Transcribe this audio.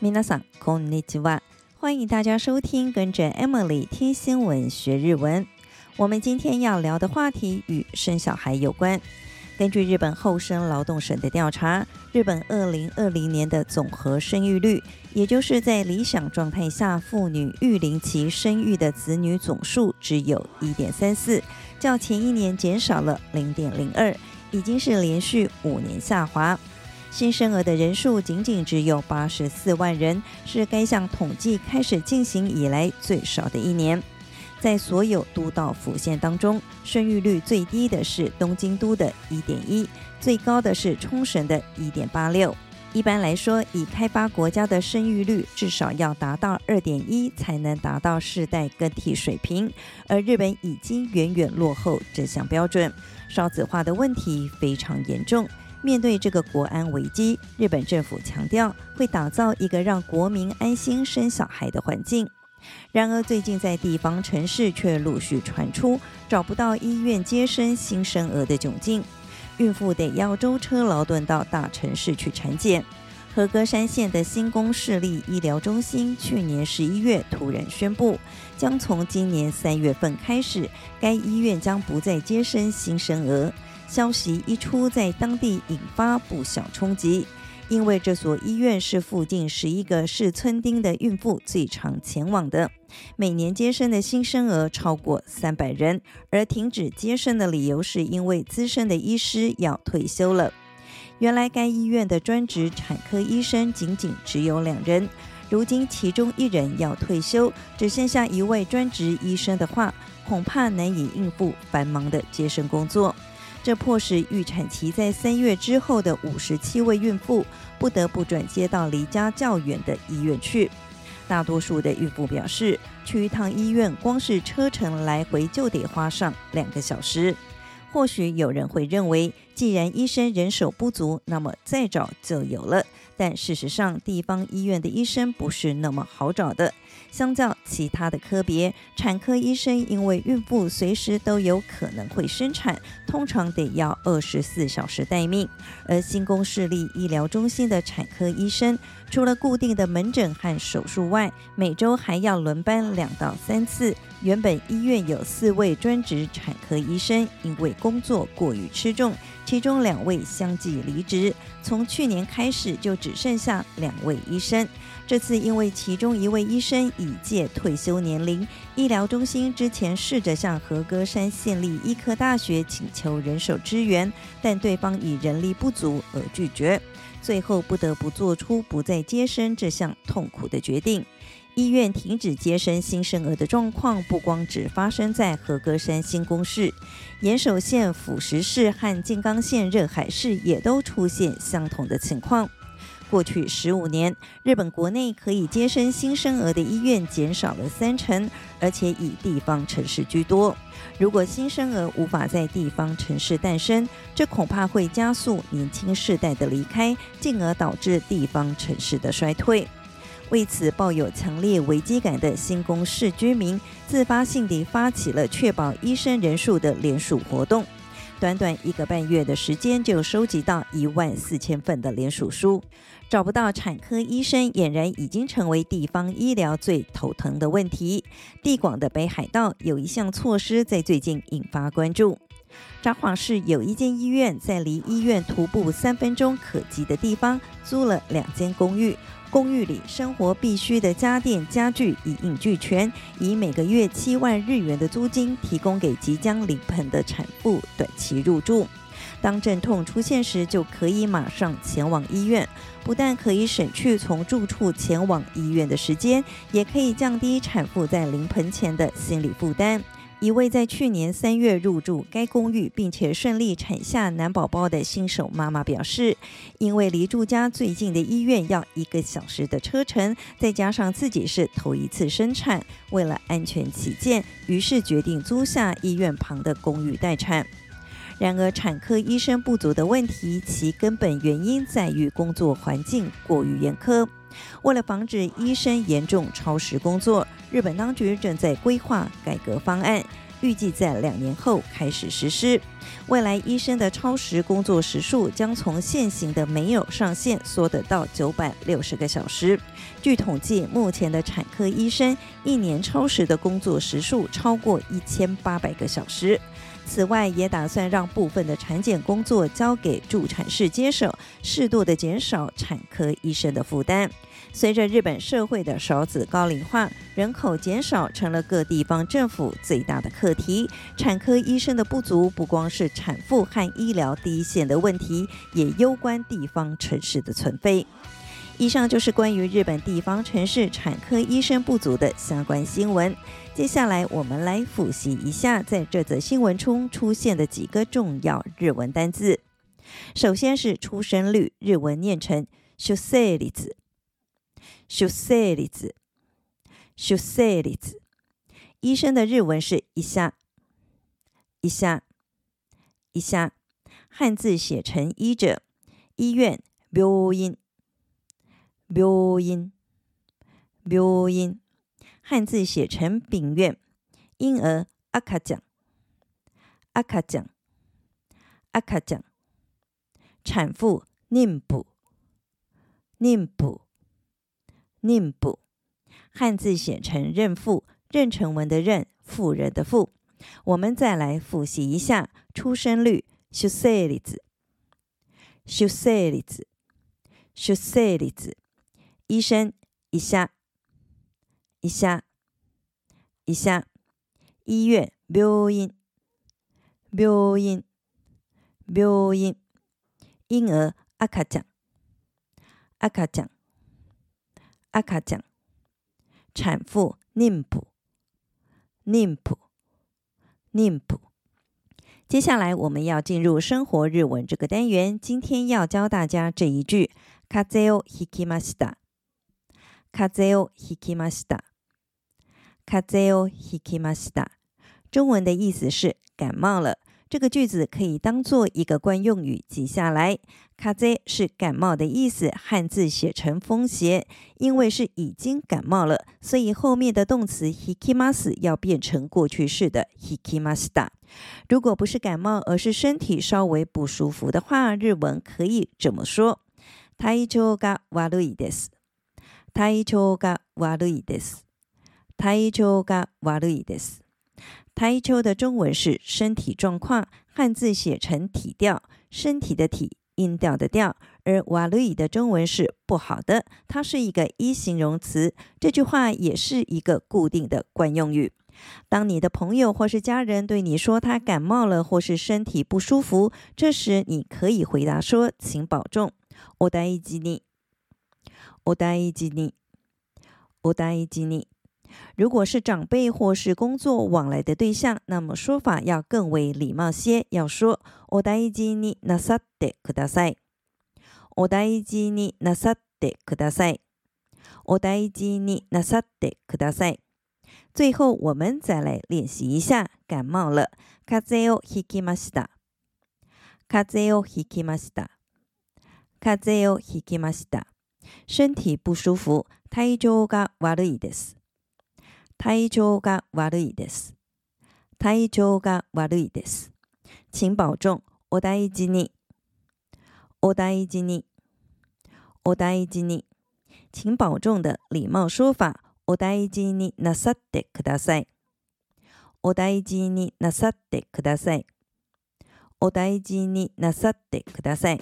皆さんこんにちは。欢迎大家收听，跟着 Emily 听新闻学日文。我们今天要聊的话题与生小孩有关。根据日本厚生劳动省的调查，日本二零二零年的总和生育率，也就是在理想状态下妇女育龄期生育的子女总数，只有一点三四，较前一年减少了零点零二，已经是连续五年下滑。 新生儿的人数仅仅只有八十四万人，是该项统计开始进行以来最少的一年。在所有都道府县当中，生育率最低的是东京都的一点一，最高的是冲绳的一点八六。一般来说，以开发国家的生育率至少要达到二点一，才能达到世代更替水平，而日本已经远远落后这项标准，少子化的问题非常严重。面对这个国安危机，日本政府强调会打造一个让国民安心生小孩的环境。然而，最近在地方城市却陆续传出找不到医院接生新生儿的窘境，孕妇得要舟车劳顿到大城市去产检。和歌山县的新宫市立医疗中心去年十一月突然宣布，将从今年三月份开始，该医院将不再接生新生儿。消息一出，在当地引发不小冲击，因为这所医院是附近十一个市村町的孕妇最常前往的，每年接生的新生儿超过三百人，而停止接生的理由是因为资深的医师要退休了。原来该医院的专职产科医生仅仅只有两人，如今其中一人要退休，只剩下一位专职医生的话，恐怕难以应付繁忙的接生工作。这迫使预产期在三月之后的五十七位孕妇不得不转接到离家较远的医院去。大多数的孕妇表示，去一趟医院光是车程来回就得花上两个小时。或许有人会认为，既然医生人手不足，那么再找就有了。但事实上，地方医院的医生不是那么好找的。相较其他的科别，产科医生因为孕妇随时都有可能会生产，通常得要二十四小时待命。而新宫市立医疗中心的产科医生，除了固定的门诊和手术外，每周还要轮班两到三次。原本医院有四位专职产科医生，因为工作过于吃重，其中两位相继离职，从去年开始就只剩下两位医生。这次因为其中一位医生已届退休年龄，医疗中心之前试着向和歌山县立医科大学请求人手支援，但对方以人力不足而拒绝，最后不得不做出不再接生这项痛苦的决定。医院停止接生新生儿的状况不光只发生在和歌山新宫市，岩手县釜石市和静冈县热海市也都出现相同的情况。过去十五年，日本国内可以接生新生儿的医院减少了三成，而且以地方城市居多。如果新生儿无法在地方城市诞生，这恐怕会加速年轻世代的离开，进而导致地方城市的衰退。为此，抱有强烈危机感的新宫市居民自发性地发起了确保医生人数的联署活动，短短一个半月的时间就收集到一万四千份的联署书。找不到产科医生，俨然已经成为地方医疗最头疼的问题。地广的北海道有一项措施在最近引发关注。札幌市有一间医院在离医院徒步三分钟可及的地方租了两间公寓。公寓里生活必需的家电家具一应俱全，以每个月七万日元的租金提供给即将临盆的产妇短期入住。当阵痛出现时，就可以马上前往医院，不但可以省去从住处前往医院的时间，也可以降低产妇在临盆前的心理负担。一位在去年三月入住该公寓，并且顺利产下男宝宝的新手妈妈表示，因为离住家最近的医院要一个小时的车程，再加上自己是头一次生产，为了安全起见，于是决定租下医院旁的公寓待产。然而，产科医生不足的问题，其根本原因在于工作环境过于严苛。为了防止医生严重超时工作，日本当局正在规划改革方案，预计在两年后开始实施。未来医生的超时工作时数将从现行的没有上限缩得到九百六十个小时。据统计，目前的产科医生一年超时的工作时数超过一千八百个小时。此外，也打算让部分的产检工作交给助产士接手，适度的减少产科医生的负担。随着日本社会的少子高龄化，人口减少成了各地方政府最大的课题。产科医生的不足不光是产妇和医疗第一线的问题，也攸关地方城市的存废。以上就是关于日本地方城市产科医生不足的相关新闻。接下来，我们来复习一下在这则新闻中出现的几个重要日文单字。首先是出生率，日文念成“出生率”。出生率，出生率。医生的日文是“医者”，“医者”，“医者”。汉字写成“医者”，医院、病院。病院，病院，汉字写成病院。婴儿赤ちゃん，赤ちゃん，赤ちゃん。产妇妊妇，妊妇， 妊妇。汉字写成妊妇，妊娠纹的妊，妇人的妇。我们再来复习一下出生率：出生率，出生率，出生率。医生，医者，医者，医者。医院，病院，病院，病院。婴儿，赤ちゃん，赤ちゃん， 赤ちゃん。产妇，妊妇，妊妇，妊妇。接下来我们要进入生活日文这个单元，今天要教大家这一句：风邪をひきました。风邪をひきました。风邪をひきました。中文的意思是感冒了。 这个句子可以当做一个惯用语记下来。风邪是感冒的意思，汉字写成风邪。因为是已经感冒了，所以后面的动词ひきます要变成过去式的ひきました。如果不是感冒，而是身体稍微不舒服的话，日文可以这么说：体调が悪いです。体调が悪いです。体调が悪いです。 体调的中文是身体状况，汉字写成体调，身体的体，音调的调。而悪い的中文是不好的，它是一个一形容词。这句话也是一个固定的惯用语。当你的朋友或是家人对你说他感冒了或是身体不舒服，这时你可以回答说：“请保重。”お大事に。お大事に，お大事に。 如果是长辈或是工作往来的对象，那么说法要更为礼貌些，要说お大事になさってください。お大事になさってください。お大事になさってください。最后，我们再来练习一下感冒了。风邪をひきました。风邪をひきました。风邪をひきました。身体不舒服，体调が悪いです。 体调が悪いです。体调が悪いです。请保重，お大事に。お大事に。お大事に。请保重的礼貌说法，お大事になさってください。お大事になさってください。お大事になさってください。